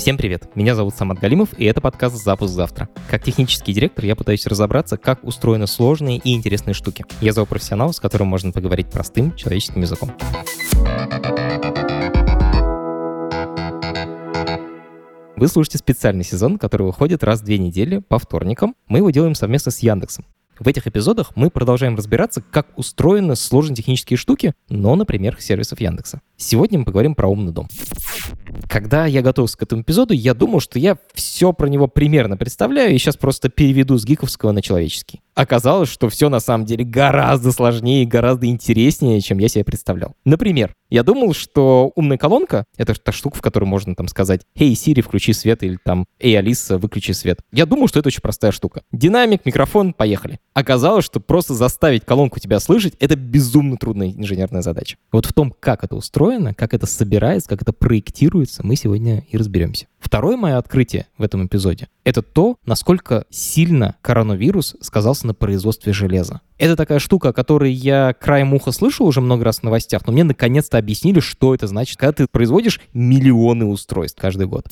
Всем привет, меня зовут Самат Галимов, и это подкаст «Запуск завтра». Как технический директор я пытаюсь разобраться, как устроены сложные и интересные штуки. Я зову профессионала, с которым можно поговорить простым человеческим языком. Вы слушаете специальный сезон, который выходит раз в две недели по вторникам. Мы его делаем совместно с Яндексом. В этих эпизодах мы продолжаем разбираться, как устроены сложные технические штуки, но на примерах сервисов Яндекса. Сегодня мы поговорим про умный дом. Когда я готовился к этому эпизоду, я думал, что я все про него примерно представляю, и сейчас просто переведу с гиковского на человеческий. Оказалось, что все на самом деле гораздо сложнее и гораздо интереснее, чем я себе представлял. Например, я думал, что умная колонка — это та штука, в которой можно там сказать «Эй, Сири, включи свет» или там «Эй, Алиса, выключи свет». Я думал, что это очень простая штука. Динамик, микрофон, поехали. Оказалось, что просто заставить колонку тебя слышать — это безумно трудная инженерная задача. Вот в том, как это устроено, как это собирается, как это проектируется, мы сегодня и разберемся. Второе мое открытие в этом эпизоде — это то, насколько сильно коронавирус сказался на производстве железа. Это такая штука, о которой я краем уха слышал уже много раз в новостях, но мне наконец-то объяснили, что это значит, когда ты производишь миллионы устройств каждый год.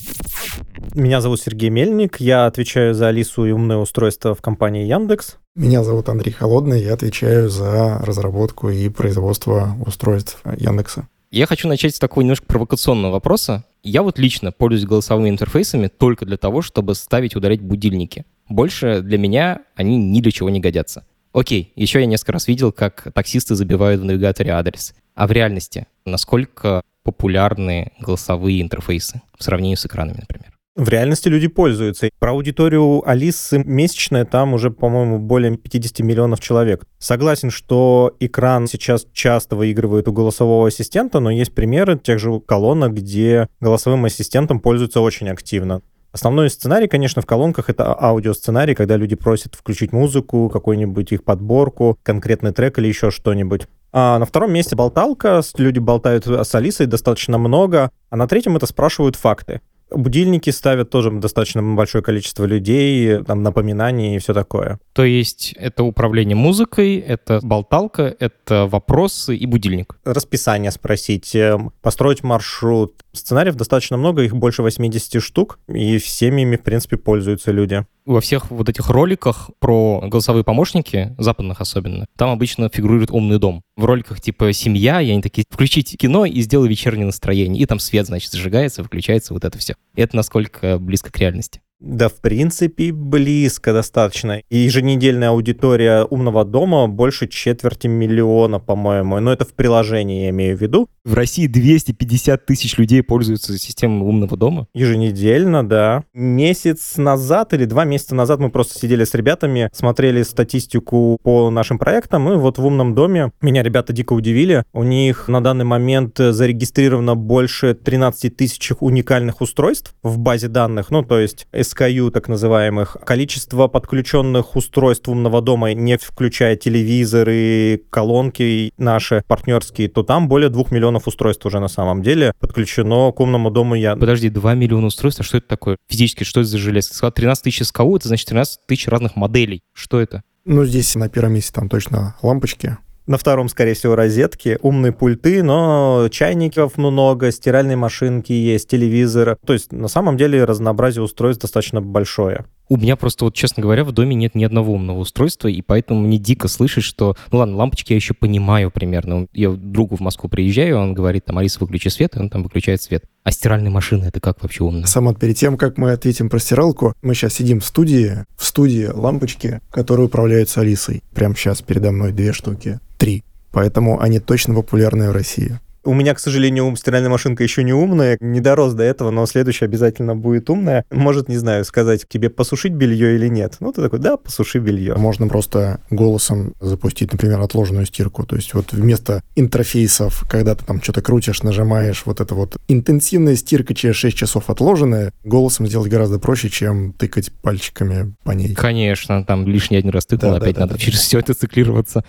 Меня зовут Сергей Мельник, я отвечаю за Алису и умное устройство в компании Яндекс. Меня зовут Андрей Холодный, я отвечаю за разработку и производство устройств Яндекса. Я хочу начать с такого немножко провокационного вопроса. Я вот лично пользуюсь голосовыми интерфейсами только для того, чтобы ставить удалять будильники. Больше для меня они ни для чего не годятся. Окей, еще я несколько раз видел, как таксисты забивают в навигаторе адрес. А в реальности, насколько популярны голосовые интерфейсы в сравнении с экранами, например? В реальности люди пользуются. Про аудиторию Алисы месячная там уже, по-моему, более 50 миллионов человек. Согласен, что экран сейчас часто выигрывает у голосового ассистента, но есть примеры тех же колонок, где голосовым ассистентом пользуются очень активно. Основной сценарий, конечно, в колонках — это аудиосценарий, когда люди просят включить музыку, какую-нибудь их подборку, конкретный трек или еще что-нибудь. А на втором месте болталка, люди болтают с Алисой достаточно много, а на третьем это спрашивают факты. Будильники ставят тоже достаточно большое количество людей, там напоминания и все такое. То есть это управление музыкой, это болталка, это вопросы и будильник. Расписание спросить, эм, построить маршрут. Сценариев достаточно много, их больше 80 штук, и всеми ими, в принципе, пользуются люди во всех вот этих роликах про голосовые помощники, западных особенно, там обычно фигурирует умный дом. В роликах типа «Семья», и они такие «Включите кино и сделай вечернее настроение». И там свет, значит, зажигается, выключается, вот это все. Это насколько близко к реальности. Да, в принципе, близко достаточно. И еженедельная аудитория умного дома больше четверти миллиона, по-моему. Но это в приложении, я имею в виду. В России 250 тысяч людей пользуются системой умного дома? Еженедельно, да. Месяц назад или два месяца назад мы просто сидели с ребятами, смотрели статистику по нашим проектам, и вот в умном доме меня ребята дико удивили. У них на данный момент зарегистрировано больше 13 тысяч уникальных устройств в базе данных. Ну, то есть SKU так называемых, количество подключенных устройств умного дома, не включая телевизоры, колонки наши партнерские, то там более 2 миллионов устройств уже на самом деле подключено к умному дому я. Подожди, 2 миллиона устройств, а что это такое? Физически, что это за железо? Ты сказал 13 тысяч SKU, это значит 13 тысяч разных моделей. Что это? Ну, здесь на первом месте там точно лампочки, на втором, скорее всего, розетки, умные пульты, но чайников много, стиральные машинки есть, телевизор. То есть, на самом деле, разнообразие устройств достаточно большое. У меня просто, вот, честно говоря, в доме нет ни одного умного устройства, и поэтому мне дико слышать, что, ну ладно, лампочки я еще понимаю примерно. Я другу в Москву приезжаю, он говорит, там, Алиса, выключи свет, и он там выключает свет. А стиральные машины, это как вообще умно? Сам перед тем, как мы ответим про стиралку, мы сейчас сидим в студии, в студии лампочки, которые управляются Алисой. Прямо сейчас передо мной две штуки, три. Поэтому они точно популярны в России. У меня, к сожалению, стиральная машинка еще не умная, не дорос до этого, но следующая обязательно будет умная. Может, не знаю, сказать тебе посушить белье или нет. Ну, ты такой, да, посуши белье. Можно просто голосом запустить, например, отложенную стирку. То есть вот вместо интерфейсов, когда ты там что-то крутишь, нажимаешь, вот это вот интенсивная стирка через 6 часов отложенная, голосом сделать гораздо проще, чем тыкать пальчиками по ней. Конечно, там лишний один раз тыкнул, да, опять да, надо да, через да. все это циклироваться.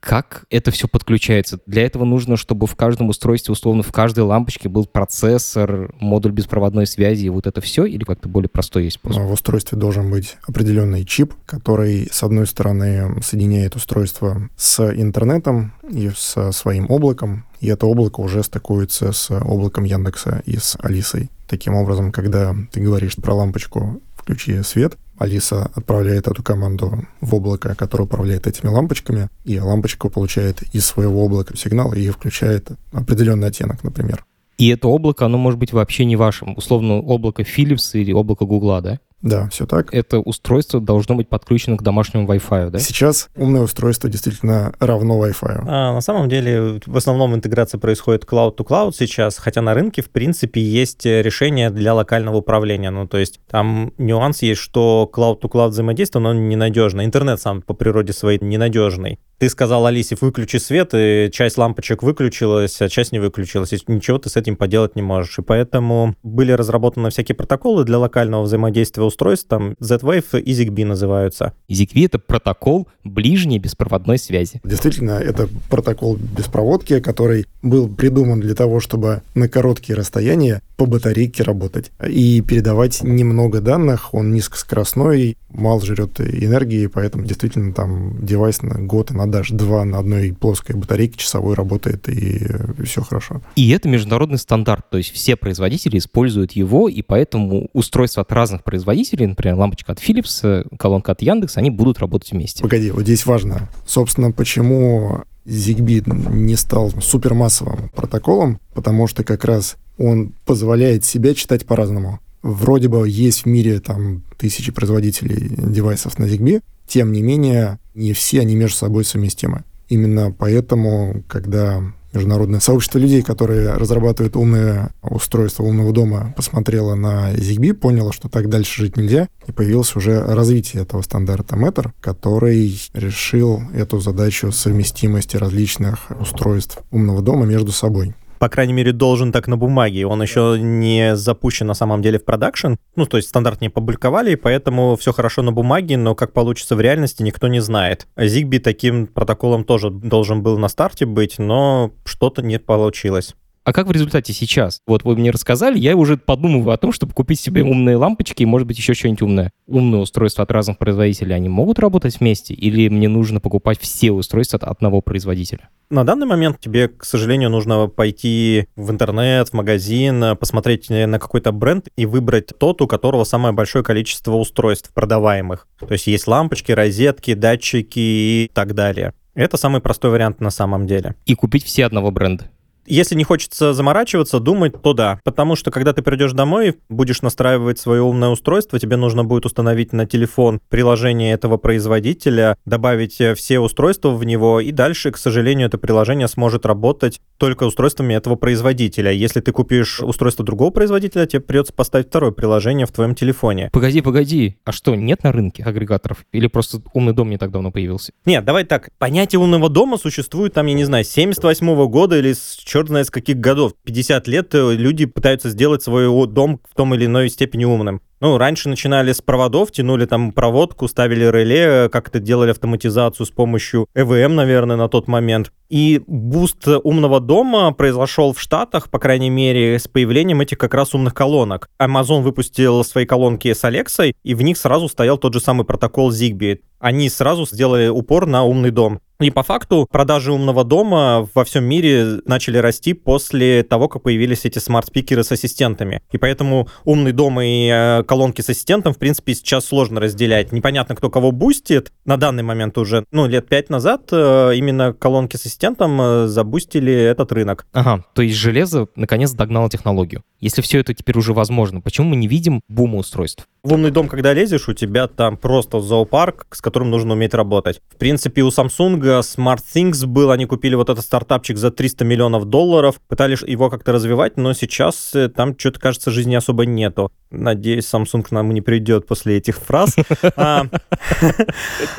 Как это все подключается? Для этого нужно, чтобы в каждом устройстве, условно, в каждой лампочке был процессор, модуль беспроводной связи и вот это все, или как-то более простой есть способ? В устройстве должен быть определенный чип, который, с одной стороны, соединяет устройство с интернетом и со своим облаком, и это облако уже стыкуется с облаком Яндекса и с Алисой. Таким образом, когда ты говоришь про лампочку «включи свет», Алиса отправляет эту команду в облако, которое управляет этими лампочками, и лампочка получает из своего облака сигнал и включает определенный оттенок, например. И это облако, оно может быть вообще не вашим. Условно, облако Philips или облако Гугла, да? Да, все так. Это устройство должно быть подключено к домашнему Wi-Fi, да? Сейчас умное устройство действительно равно Wi-Fi. А, на самом деле, в основном интеграция происходит cloud-to-cloud сейчас, хотя на рынке, в принципе, есть решение для локального управления. Ну, то есть там нюанс есть, что cloud-to-cloud взаимодействие, но ненадежно. Интернет сам по природе своей ненадежный. Ты сказал Алисе, выключи свет, и часть лампочек выключилась, а часть не выключилась. И ничего ты с этим поделать не можешь. И поэтому были разработаны всякие протоколы для локального взаимодействия устройств, там Z-Wave и ZigBee называются. ZigBee — это протокол ближней беспроводной связи. Действительно, это протокол беспроводки, который был придуман для того, чтобы на короткие расстояния по батарейке работать и передавать немного данных. Он низкоскоростной, мало жрет энергии, поэтому действительно там девайс на год и на даже два на одной плоской батарейке часовой работает, и все хорошо. И это международный стандарт, то есть все производители используют его, и поэтому устройства от разных производителей, например, лампочка от Philips, колонка от Яндекс, они будут работать вместе. Погоди, вот здесь важно. Собственно, почему ZigBee не стал супермассовым протоколом, потому что как раз он позволяет себя читать по-разному. Вроде бы есть в мире там тысячи производителей девайсов на ZigBee, тем не менее, не все они между собой совместимы. Именно поэтому, когда международное сообщество людей, которые разрабатывают умное устройство умного дома, посмотрело на ZigBee, поняло, что так дальше жить нельзя, и появилось уже развитие этого стандарта Matter, который решил эту задачу совместимости различных устройств умного дома между собой по крайней мере, должен так на бумаге. Он еще не запущен на самом деле в продакшн. Ну, то есть стандарт не публиковали, поэтому все хорошо на бумаге, но как получится в реальности, никто не знает. Zigbee таким протоколом тоже должен был на старте быть, но что-то не получилось. А как в результате сейчас? Вот вы мне рассказали, я уже подумываю о том, чтобы купить себе умные лампочки и, может быть, еще что-нибудь умное. Умные устройства от разных производителей, они могут работать вместе? Или мне нужно покупать все устройства от одного производителя? На данный момент тебе, к сожалению, нужно пойти в интернет, в магазин, посмотреть на какой-то бренд и выбрать тот, у которого самое большое количество устройств продаваемых. То есть есть лампочки, розетки, датчики и так далее. Это самый простой вариант на самом деле. И купить все одного бренда. Если не хочется заморачиваться, думать, то да. Потому что, когда ты придешь домой, будешь настраивать свое умное устройство, тебе нужно будет установить на телефон приложение этого производителя, добавить э, все устройства в него, и дальше, к сожалению, это приложение сможет работать только устройствами этого производителя. Если ты купишь устройство другого производителя, тебе придется поставить второе приложение в твоем телефоне. Погоди, погоди. А что, нет на рынке агрегаторов? Или просто умный дом не так давно появился? Нет, давай так. Понятие умного дома существует там, я не знаю, с 78 -го года или с черт знает с каких годов. 50 лет э, люди пытаются сделать свой дом в том или иной степени умным. Ну, раньше начинали с проводов, тянули там проводку, ставили реле, как-то делали автоматизацию с помощью ЭВМ, наверное, на тот момент. И boost умного дома произошел в Штатах, по крайней мере, с появлением этих как раз умных колонок. Amazon выпустил свои колонки с Alexa, и в них сразу стоял тот же самый протокол Zigbee. Они сразу сделали упор на умный дом. И по факту продажи умного дома во всем мире начали расти после того, как появились эти smart speaker ы с ассистентами. И поэтому умный дом и э, колонки с ассистентом, в принципе, сейчас сложно разделять. Непонятно, кто кого бустит. На данный момент уже, ну, лет пять назад э, именно колонки с ассистентом э, забустили этот рынок. Ага, то есть железо наконец догнало технологию. Если все это теперь уже возможно, почему мы не видим бума устройств? В умный дом, когда лезешь, у тебя там просто зоопарк, с которым нужно уметь работать. В принципе, у Samsung Smart Things был, они купили вот этот стартапчик за 300 миллионов долларов, пытались его как-то развивать, но сейчас э, там что-то, кажется, жизни особо нету. Надеюсь, Samsung к нам не придет после этих фраз. А,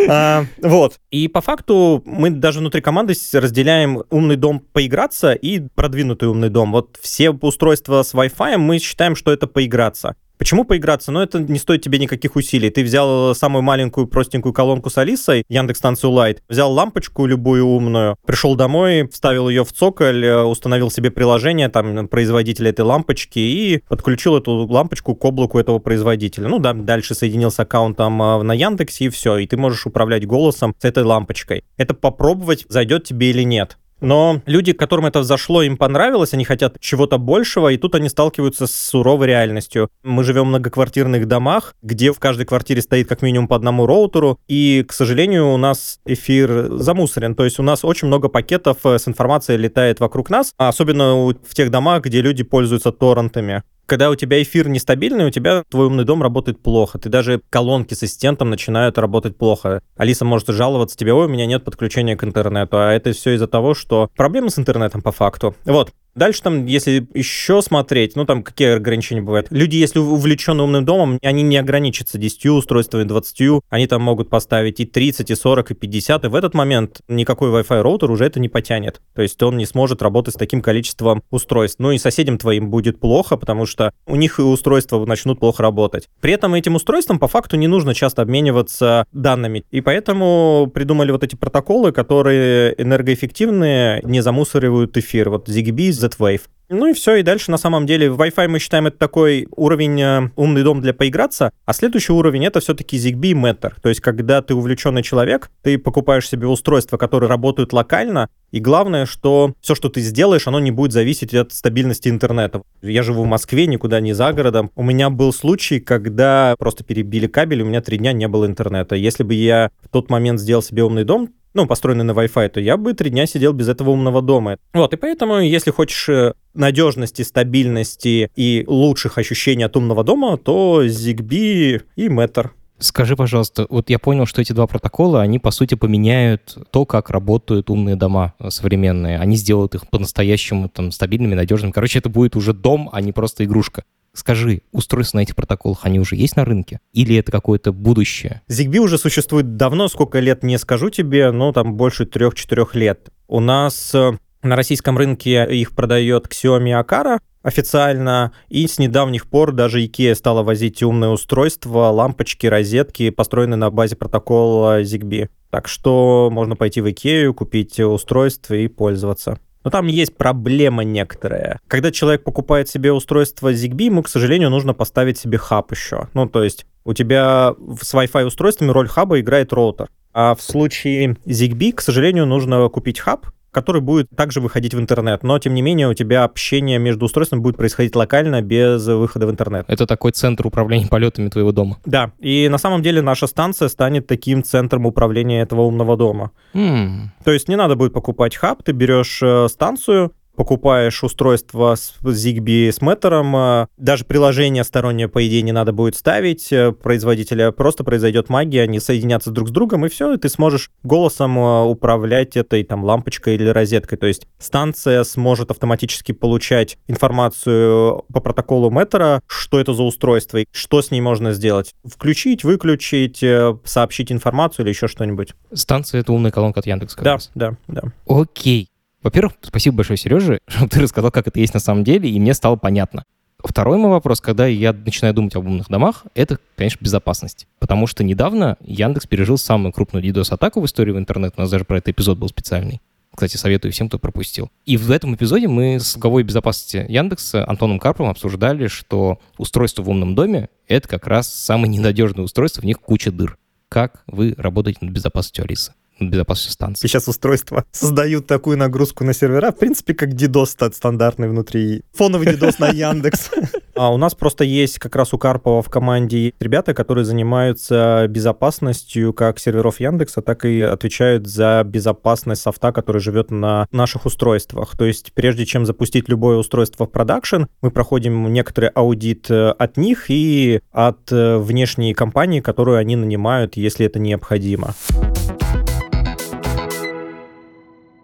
а, вот. И по факту мы даже внутри команды разделяем умный дом поиграться и продвинутый умный дом. Вот все устройства с Wi-Fi мы считаем, что это поиграться. Почему поиграться? Ну, это не стоит тебе никаких усилий. Ты взял самую маленькую простенькую колонку с Алисой, Яндекс станцию Light, взял лампочку любую умную, пришел домой, вставил ее в цоколь, э, установил себе приложение там производителя этой лампочки и подключил эту лампочку к облаку этого производителя. Ну да, дальше соединил с аккаунтом э, на Яндексе и все, и ты можешь управлять голосом с этой лампочкой. Это попробовать, зайдет тебе или нет. Но люди, которым это взошло, им понравилось, они хотят чего-то большего, и тут они сталкиваются с суровой реальностью. Мы живем в многоквартирных домах, где в каждой квартире стоит как минимум по одному роутеру, и, к сожалению, у нас эфир замусорен. То есть у нас очень много пакетов э, с информацией летает вокруг нас, особенно в тех домах, где люди пользуются торрентами когда у тебя эфир нестабильный, у тебя твой умный дом работает плохо. Ты даже колонки с ассистентом начинают работать плохо. Алиса может жаловаться тебе, ой, у меня нет подключения к интернету. А это все из-за того, что проблемы с интернетом по факту. Вот. Дальше там, если еще смотреть, ну там какие ограничения бывают. Люди, если увлечены умным домом, они не ограничатся 10 устройствами, 20, они там могут поставить и 30, и 40, и 50, и в этот момент никакой Wi-Fi роутер уже это не потянет. То есть он не сможет работать с таким количеством устройств. Ну и соседям твоим будет плохо, потому что у них и устройства начнут плохо работать. При этом этим устройствам по факту не нужно часто обмениваться данными. И поэтому придумали вот эти протоколы, которые энергоэффективные, не замусоривают эфир. Вот ZigBee, Z-Wave. Ну и все, и дальше на самом деле Wi-Fi мы считаем это такой уровень э, умный дом для поиграться, а следующий уровень это все-таки ZigBee Matter. То есть когда ты увлеченный человек, ты покупаешь себе устройства, которые работают локально, и главное, что все, что ты сделаешь, оно не будет зависеть от стабильности интернета. Я живу в Москве, никуда не за городом. У меня был случай, когда просто перебили кабель, у меня три дня не было интернета. Если бы я в тот момент сделал себе умный дом, ну, построенный на Wi-Fi, то я бы три дня сидел без этого умного дома. Вот, и поэтому, если хочешь э, надежности, стабильности и лучших ощущений от умного дома, то ZigBee и Matter. Скажи, пожалуйста, вот я понял, что эти два протокола, они, по сути, поменяют то, как работают умные дома современные. Они сделают их по-настоящему там стабильными, надежными. Короче, это будет уже дом, а не просто игрушка. Скажи, устройства на этих протоколах, они уже есть на рынке? Или это какое-то будущее? ZigBee уже существует давно, сколько лет не скажу тебе, но там больше трех-четырех лет. У нас э, на российском рынке их продает Xiaomi Akara официально, и с недавних пор даже IKEA стала возить умные устройства, лампочки, розетки, построенные на базе протокола ZigBee. Так что можно пойти в IKEA, купить устройство и пользоваться. Но там есть проблема некоторая. Когда человек покупает себе устройство ZigBee, ему, к сожалению, нужно поставить себе хаб еще. Ну, то есть у тебя с Wi-Fi устройствами роль хаба играет роутер. А в случае ZigBee, к сожалению, нужно купить хаб, который будет также выходить в интернет, но тем не менее у тебя общение между устройствами будет происходить локально без выхода в интернет. Это такой центр управления полетами твоего дома. Да, и на самом деле наша станция станет таким центром управления этого умного дома. Mm. То есть не надо будет покупать хаб, ты берешь э, станцию, покупаешь устройство с ZigBee с Меттером, э, даже приложение стороннее, по идее, не надо будет ставить э, производителя, просто произойдет магия, они соединятся друг с другом, и все, и ты сможешь голосом э, управлять этой там лампочкой или розеткой. То есть станция сможет автоматически получать информацию по протоколу Меттера, что это за устройство и что с ней можно сделать. Включить, выключить, сообщить информацию или еще что-нибудь. Станция — это умная колонка от Яндекса. Да, да, да. Окей. Во-первых, спасибо большое, Сережа, что ты рассказал, как это есть на самом деле, и мне стало понятно. Второй мой вопрос, когда я начинаю думать об умных домах, это, конечно, безопасность. Потому что недавно Яндекс пережил самую крупную DDoS-атаку в истории в интернет. У нас даже про этот эпизод был специальный. Кстати, советую всем, кто пропустил. И в этом эпизоде мы с главой безопасности Яндекса Антоном Карповым обсуждали, что устройство в умном доме — это как раз самое ненадежное устройство, в них куча дыр. Как вы работаете над безопасностью Алисы? Безопасности станции. Сейчас устройства создают такую нагрузку на сервера, в принципе, как DDoS стандартный внутри. Фоновый DDoS на Яндекс. А у нас просто есть как раз у Карпова в команде ребята, которые занимаются безопасностью как серверов Яндекса, так и отвечают за безопасность софта, который живет на наших устройствах. То есть прежде чем запустить любое устройство в продакшн, мы проходим некоторый аудит э, от них и от э, внешней компании, которую они нанимают, если это необходимо.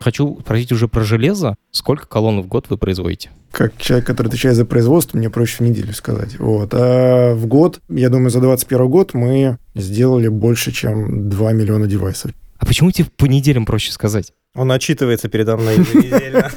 Хочу спросить уже про железо. Сколько колонн в год вы производите? Как человек, который отвечает за производство, мне проще в неделю сказать. Вот. А в год, я думаю, за 2021 год мы сделали больше, чем 2 миллиона девайсов. А почему тебе по неделям проще сказать? Он отчитывается передо мной еженедельно.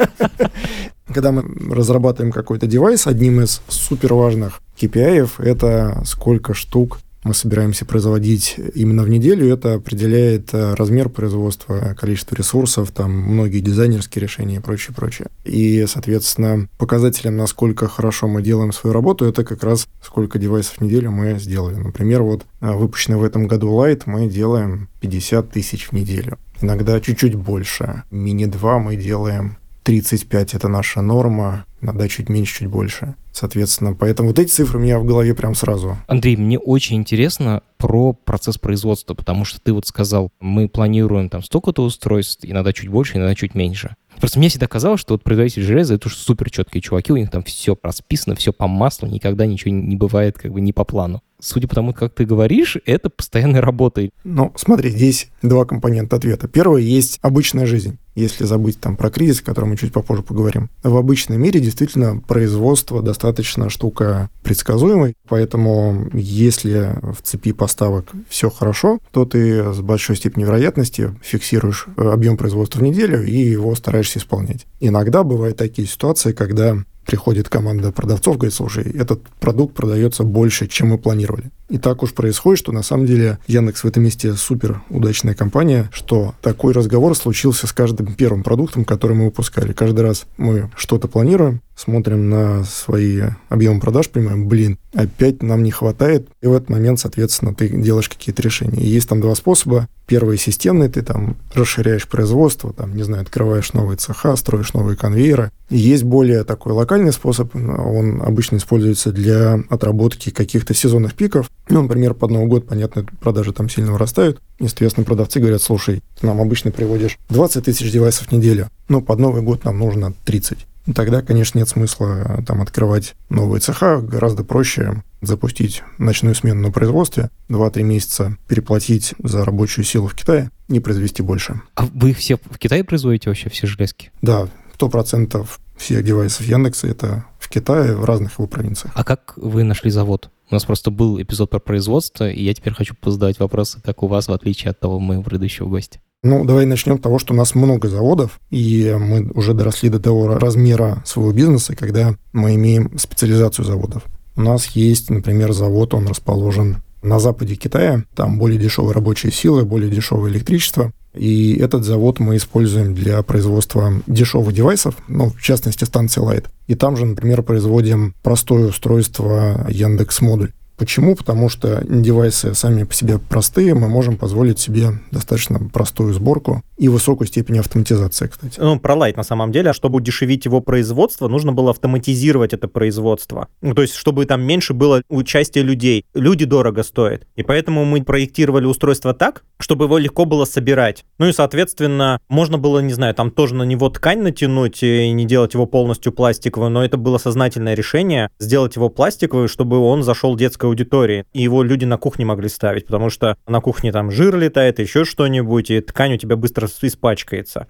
Когда мы разрабатываем какой-то девайс, одним из супер важных KPI это сколько штук мы собираемся производить именно в неделю, это определяет э, размер производства, количество ресурсов, там многие дизайнерские решения и прочее, прочее. И, соответственно, показателем, насколько хорошо мы делаем свою работу, это как раз сколько девайсов в неделю мы сделали. Например, вот э, выпущенный в этом году Light мы делаем 50 тысяч в неделю. иногда чуть-чуть больше. Мини-2 мы делаем 35 — это наша норма, иногда чуть меньше, чуть больше. Соответственно, поэтому вот эти цифры у меня в голове прям сразу. Андрей, мне очень интересно про процесс производства, потому что ты вот сказал, мы планируем там столько-то устройств, иногда чуть больше, иногда чуть меньше. Просто мне всегда казалось, что вот производитель железа — это уж супер четкие чуваки, у них там все расписано, все по маслу, никогда ничего не бывает как бы не по плану. Судя по тому, как ты говоришь, это постоянная работа. Ну, смотри, здесь два компонента ответа. Первый — есть обычная жизнь если забыть там про кризис, о котором мы чуть попозже поговорим. В обычном мире действительно производство достаточно штука предсказуемой, поэтому если в цепи поставок все хорошо, то ты с большой степенью вероятности фиксируешь э, объем производства в неделю и его стараешься исполнять. Иногда бывают такие ситуации, когда приходит команда продавцов, говорит, слушай, этот продукт продается больше, чем мы планировали. И так уж происходит, что на самом деле Яндекс в этом месте супер удачная компания, что такой разговор случился с каждым первым продуктом, который мы выпускали. Каждый раз мы что-то планируем, смотрим на свои объемы продаж, понимаем, блин, опять нам не хватает, и в этот момент, соответственно, ты делаешь какие-то решения. И есть там два способа. Первый системный, ты там расширяешь производство, там, не знаю, открываешь новые цеха, строишь новые конвейеры. И есть более такой локальный способ, он обычно используется для отработки каких-то сезонных пиков. Ну, например, под Новый год, понятно, продажи там сильно вырастают. Естественно, продавцы говорят, слушай, нам обычно приводишь 20 тысяч девайсов в неделю, но под Новый год нам нужно 30. Тогда, конечно, нет смысла э, там открывать новые цеха. Гораздо проще запустить ночную смену на производстве, 2-3 месяца переплатить за рабочую силу в Китае и произвести больше. А вы все в Китае производите вообще все железки? Да, 100% всех девайсов Яндекса это в Китае, в разных его провинциях. А как вы нашли завод? У нас просто был эпизод про производство, и я теперь хочу позадавать вопросы, как у вас, в отличие от того моего предыдущего гостя. Ну, давай начнем с того, что у нас много заводов, и мы уже доросли до того размера своего бизнеса, когда мы имеем специализацию заводов. У нас есть, например, завод, он расположен на западе Китая, там более дешевая рабочая сила, более дешевое электричество, и этот завод мы используем для производства дешевых девайсов, ну, в частности, станции Light. И там же, например, производим простое устройство Яндекс Модуль. Почему? Потому что девайсы сами по себе простые, мы можем позволить себе достаточно простую сборку и высокую степень автоматизации, кстати. Ну, про Light на самом деле, а чтобы удешевить его производство, нужно было автоматизировать это производство. Ну, то есть, чтобы там меньше было участия людей. Люди дорого стоят. И поэтому мы проектировали устройство так, чтобы его легко было собирать. Ну и, соответственно, можно было, не знаю, там тоже на него ткань натянуть и не делать его полностью пластиковым, но это было сознательное решение сделать его пластиковый, чтобы он зашел детской аудитории, и его люди на кухне могли ставить, потому что на кухне там жир летает, еще что-нибудь, и ткань у тебя быстро испачкается.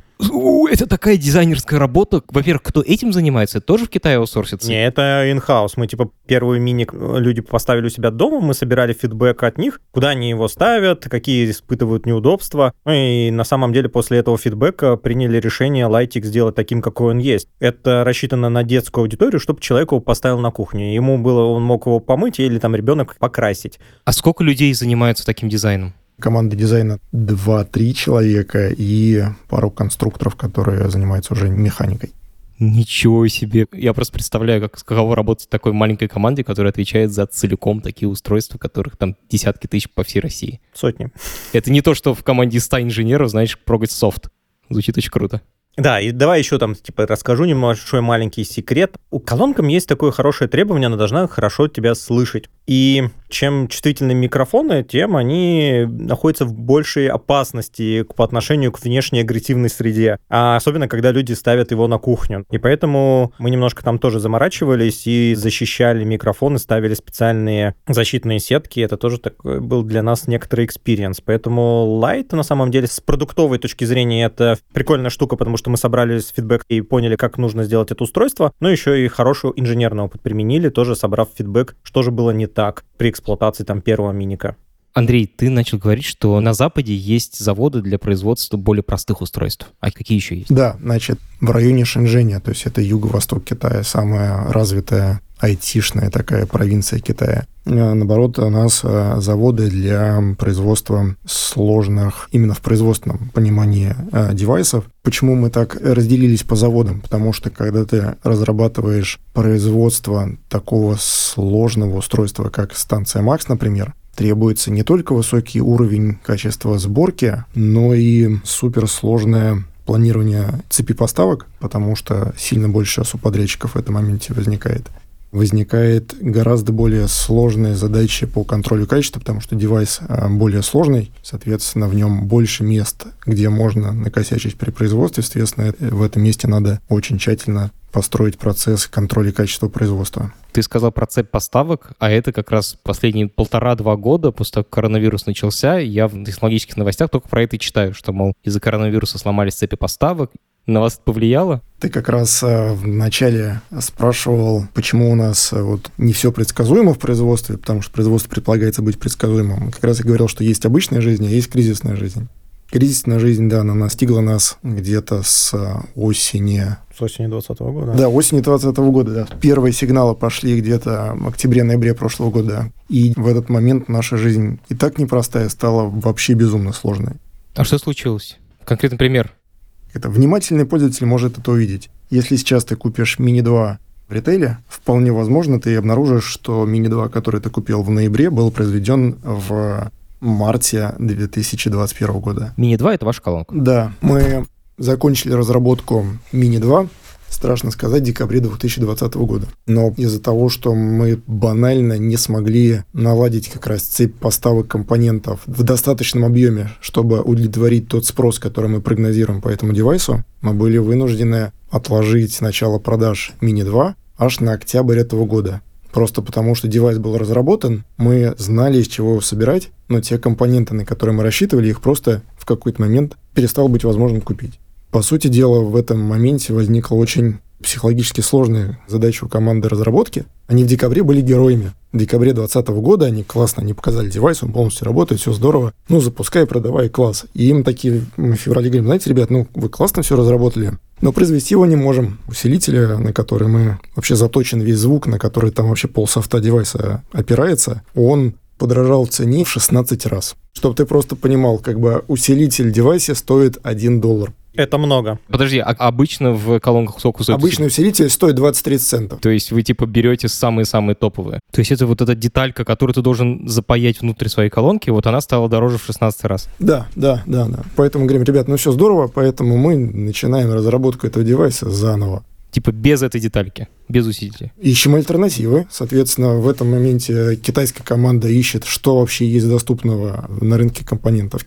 Это такая дизайнерская работа. Во-первых, кто этим занимается? тоже в Китае аутсорсится? Не, это in-house. Мы, типа, первую мини люди поставили у себя дома, мы собирали фидбэк от них, куда они его ставят, какие испытывают неудобства. Ну и на самом деле после этого фидбэка приняли решение Lightix сделать таким, какой он есть. Это рассчитано на детскую аудиторию, чтобы человек его поставил на кухню. Ему было, он мог его помыть или там ребенок покрасить. А сколько людей занимаются таким дизайном? команда дизайна 2-3 человека и пару конструкторов, которые занимаются уже механикой. Ничего себе. Я просто представляю, как каково работать в такой маленькой команде, которая отвечает за целиком такие устройства, которых там десятки тысяч по всей России. Сотни. Это не то, что в команде 100 инженеров, знаешь, прогать софт. Звучит очень круто. Да, и давай еще там, типа, расскажу небольшой маленький секрет. У колонкам есть такое хорошее требование, она должна хорошо тебя слышать. И чем чувствительные микрофоны, тем они находятся в большей опасности по отношению к внешней агрессивной среде. А особенно, когда люди ставят его на кухню. И поэтому мы немножко там тоже заморачивались и защищали микрофоны, ставили специальные защитные сетки. Это тоже такой был для нас некоторый experience. Поэтому Light, на самом деле, с продуктовой точки зрения, это прикольная штука, потому что мы собрали фидбэк и поняли, как нужно сделать это устройство, но еще и хороший инженерный опыт применили, тоже собрав фидбэк, что же было не так при эксплуатации там первого миника. Андрей, ты начал говорить, что на Западе есть заводы для производства более простых устройств. А какие еще есть? Да, значит, в районе Шэньчжэня, то есть это юго-восток Китая, самая развитая айтишная такая провинция Китая. А, наоборот, у нас а, заводы для производства сложных, именно в производственном понимании а, девайсов. Почему мы так разделились по заводам? Потому что когда ты разрабатываешь производство такого сложного устройства, как станция Макс, например, требуется не только высокий уровень качества сборки, но и суперсложное планирование цепи поставок, потому что сильно больше субподрядчиков в этом моменте возникает возникает гораздо более сложная задача по контролю качества, потому что девайс а, более сложный, соответственно, в нем больше мест, где можно накосячить при производстве, соответственно, в этом месте надо очень тщательно построить процесс контроля качества производства. Ты сказал про цепь поставок, а это как раз последние полтора-два года, после того, как коронавирус начался, я в технологических новостях только про это и читаю, что, мол, из-за коронавируса сломались цепи поставок, на вас повлияло? Ты как раз э, в начале спрашивал, почему у нас э, вот не все предсказуемо в производстве, потому что производство предполагается быть предсказуемым. Как раз я говорил, что есть обычная жизнь, а есть кризисная жизнь. Кризисная жизнь, да, она настигла нас где-то с э, осени. С осени 2020 года? Да, осени 2020 года, да. Первые сигналы пошли где-то в октябре-ноябре прошлого года. И в этот момент наша жизнь и так непростая стала вообще безумно сложной. А что случилось? Конкретный пример это внимательный пользователь может это увидеть. Если сейчас ты купишь Mini 2 в ритейле, вполне возможно, ты обнаружишь, что Mini 2, который ты купил в ноябре, был произведен в марте 2021 года. Mini 2 — это ваша колонка? Да. Мы закончили разработку Mini 2 страшно сказать, декабре 2020 года. Но из-за того, что мы банально не смогли наладить как раз цепь поставок компонентов в достаточном объеме, чтобы удовлетворить тот спрос, который мы прогнозируем по этому девайсу, мы были вынуждены отложить начало продаж Mini 2 аж на октябрь этого года. Просто потому, что девайс был разработан, мы знали, из чего его собирать, но те компоненты, на которые мы рассчитывали, их просто в какой-то момент перестало быть возможным купить. По сути дела, в этом моменте возникла очень психологически сложная задача у команды разработки. Они в декабре были героями. В декабре 2020 года они классно, они показали девайс, он полностью работает, все здорово. Ну, запускай, продавай, класс. И им такие мы в феврале говорим, знаете, ребят, ну, вы классно все разработали, но произвести его не можем. Усилителя, на который мы вообще заточен весь звук, на который там вообще пол софта девайса опирается, он подорожал в цене в 16 раз. Чтобы ты просто понимал, как бы усилитель девайса стоит 1 доллар. Это много. Подожди, а обычно в колонках сколько стоит? Обычный усилитель стоит 20-30 центов. То есть вы типа берете самые-самые топовые. То есть это вот эта деталька, которую ты должен запаять внутрь своей колонки, вот она стала дороже в 16 раз. Да, да, да, да. Поэтому говорим, ребят, ну все здорово, поэтому мы начинаем разработку этого девайса заново типа без этой детальки, без усилителя. Ищем альтернативы. Соответственно, в этом моменте китайская команда ищет, что вообще есть доступного на рынке компонентов в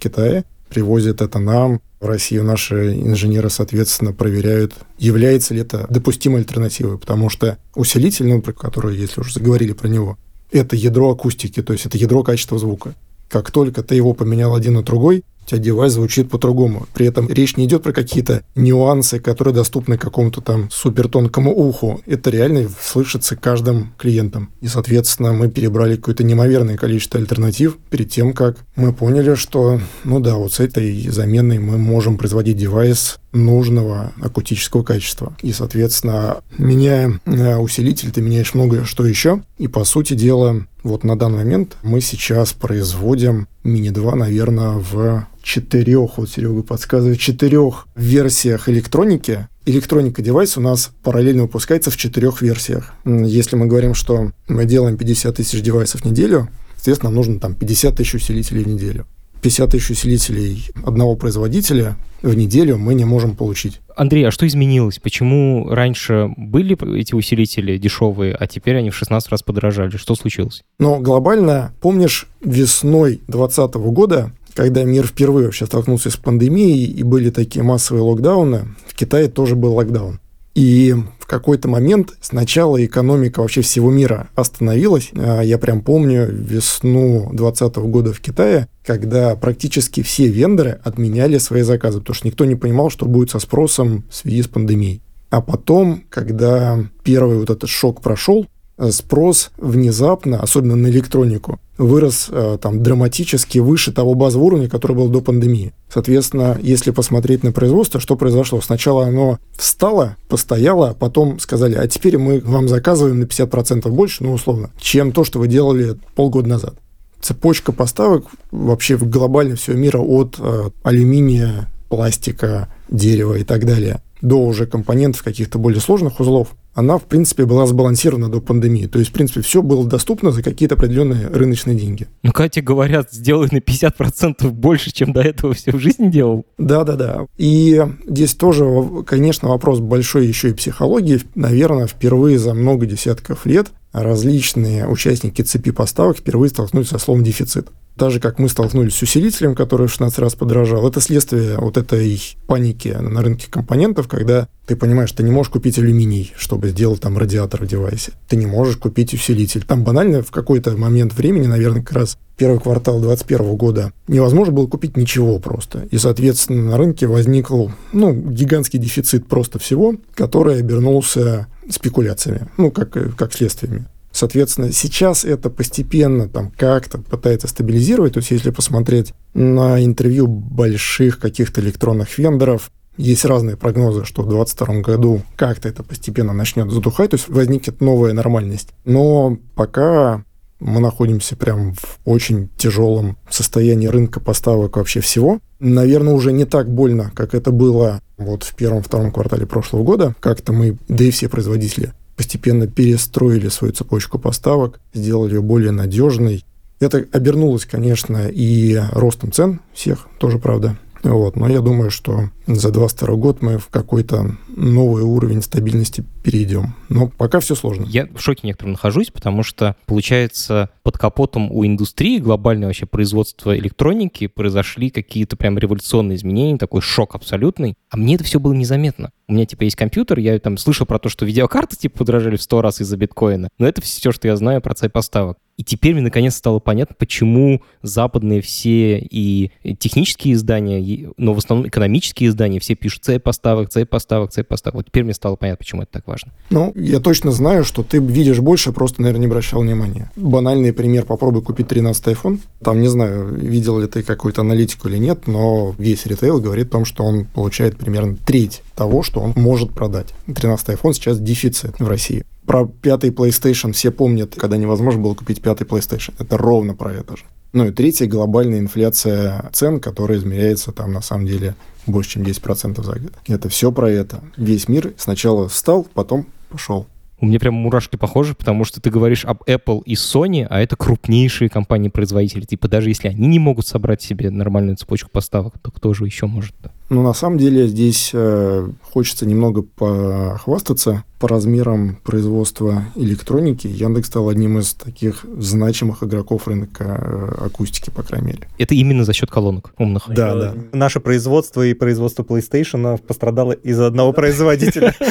Китае, привозит это нам, в Россию наши инженеры, соответственно, проверяют, является ли это допустимой альтернативой, потому что усилитель, ну, про который, если уже заговорили про него, это ядро акустики, то есть это ядро качества звука. Как только ты его поменял один на другой, тебя девайс звучит по-другому. При этом речь не идет про какие-то нюансы, которые доступны какому-то там супертонкому уху. Это реально слышится каждым клиентом. И, соответственно, мы перебрали какое-то неимоверное количество альтернатив перед тем, как мы поняли, что, ну да, вот с этой заменой мы можем производить девайс нужного акустического качества. И, соответственно, меняя э, усилитель, ты меняешь многое что еще. И, по сути дела, вот на данный момент мы сейчас производим Mini 2, наверное, в четырех, вот Серега подсказывает, четырех версиях электроники. Электроника девайс у нас параллельно выпускается в четырех версиях. Если мы говорим, что мы делаем 50 тысяч девайсов в неделю, соответственно, нам нужно там 50 тысяч усилителей в неделю. 50 тысяч усилителей одного производителя в неделю мы не можем получить. Андрей, а что изменилось? Почему раньше были эти усилители дешевые, а теперь они в 16 раз подорожали? Что случилось? Но глобально, помнишь, весной 2020 года, когда мир впервые вообще столкнулся с пандемией и были такие массовые локдауны, в Китае тоже был локдаун. И в какой-то момент сначала экономика вообще всего мира остановилась. А, я прям помню весну 2020 года в Китае, когда практически все вендоры отменяли свои заказы, потому что никто не понимал, что будет со спросом в связи с пандемией. А потом, когда первый вот этот шок прошел, спрос внезапно, особенно на электронику, вырос э, там драматически выше того базового уровня, который был до пандемии. Соответственно, если посмотреть на производство, что произошло? Сначала оно встало, постояло, а потом сказали, а теперь мы вам заказываем на 50% больше, ну, условно, чем то, что вы делали полгода назад. Цепочка поставок вообще глобально всего мира от э, алюминия, пластика, дерева и так далее до уже компонентов каких-то более сложных узлов она, в принципе, была сбалансирована до пандемии. То есть, в принципе, все было доступно за какие-то определенные рыночные деньги. Ну, когда тебе говорят, сделай на 50% больше, чем до этого все в жизни делал. Да-да-да. И здесь тоже, конечно, вопрос большой еще и психологии. Наверное, впервые за много десятков лет различные участники цепи поставок впервые столкнулись со словом «дефицит» так же, как мы столкнулись с усилителем, который в 16 раз подорожал, это следствие вот этой паники на рынке компонентов, когда ты понимаешь, ты не можешь купить алюминий, чтобы сделать там радиатор в девайсе. Ты не можешь купить усилитель. Там банально в какой-то момент времени, наверное, как раз первый квартал 2021 года, невозможно было купить ничего просто. И, соответственно, на рынке возникл ну, гигантский дефицит просто всего, который обернулся спекуляциями, ну, как, как следствиями. Соответственно, сейчас это постепенно там как-то пытается стабилизировать. То есть, если посмотреть на интервью больших каких-то электронных вендоров, есть разные прогнозы, что в 2022 году как-то это постепенно начнет затухать, то есть возникнет новая нормальность. Но пока мы находимся прям в очень тяжелом состоянии рынка поставок вообще всего. Наверное, уже не так больно, как это было вот в первом-втором квартале прошлого года. Как-то мы, да и все производители, постепенно перестроили свою цепочку поставок, сделали ее более надежной. Это обернулось, конечно, и ростом цен всех, тоже правда. Вот. Но я думаю, что за 22 год мы в какой-то новый уровень стабильности перейдем. Но пока все сложно. Я в шоке некоторым нахожусь, потому что, получается, под капотом у индустрии глобального вообще производства электроники произошли какие-то прям революционные изменения, такой шок абсолютный. А мне это все было незаметно. У меня, типа, есть компьютер, я там слышал про то, что видеокарты, типа, подорожали в 100 раз из-за биткоина. Но это все, что я знаю про цепь поставок. И теперь мне наконец стало понятно, почему западные все и технические издания, но в основном экономические издания, все пишут цепь поставок, цепь поставок, цепь поставок. Вот теперь мне стало понятно, почему это так важно. Ну, я точно знаю, что ты видишь больше, просто, наверное, не обращал внимания. Банальный пример, попробуй купить 13 iPhone. Там, не знаю, видел ли ты какую-то аналитику или нет, но весь ритейл говорит о том, что он получает примерно треть того, что он может продать. 13 iPhone сейчас дефицит в России. Про пятый PlayStation все помнят, когда невозможно было купить пятый PlayStation. Это ровно про это же. Ну и третье, глобальная инфляция цен, которая измеряется там на самом деле больше, чем 10% за год. Это все про это. Весь мир сначала встал, потом пошел. У меня прям мурашки похожи, потому что ты говоришь об Apple и Sony, а это крупнейшие компании-производители. Типа даже если они не могут собрать себе нормальную цепочку поставок, то кто же еще может? Ну, на самом деле здесь э, хочется немного похвастаться по размерам производства электроники. Яндекс стал одним из таких значимых игроков рынка э, акустики, по крайней мере. Это именно за счет колонок умных? Да, да. Наше производство и производство PlayStation пострадало из-за одного производителя.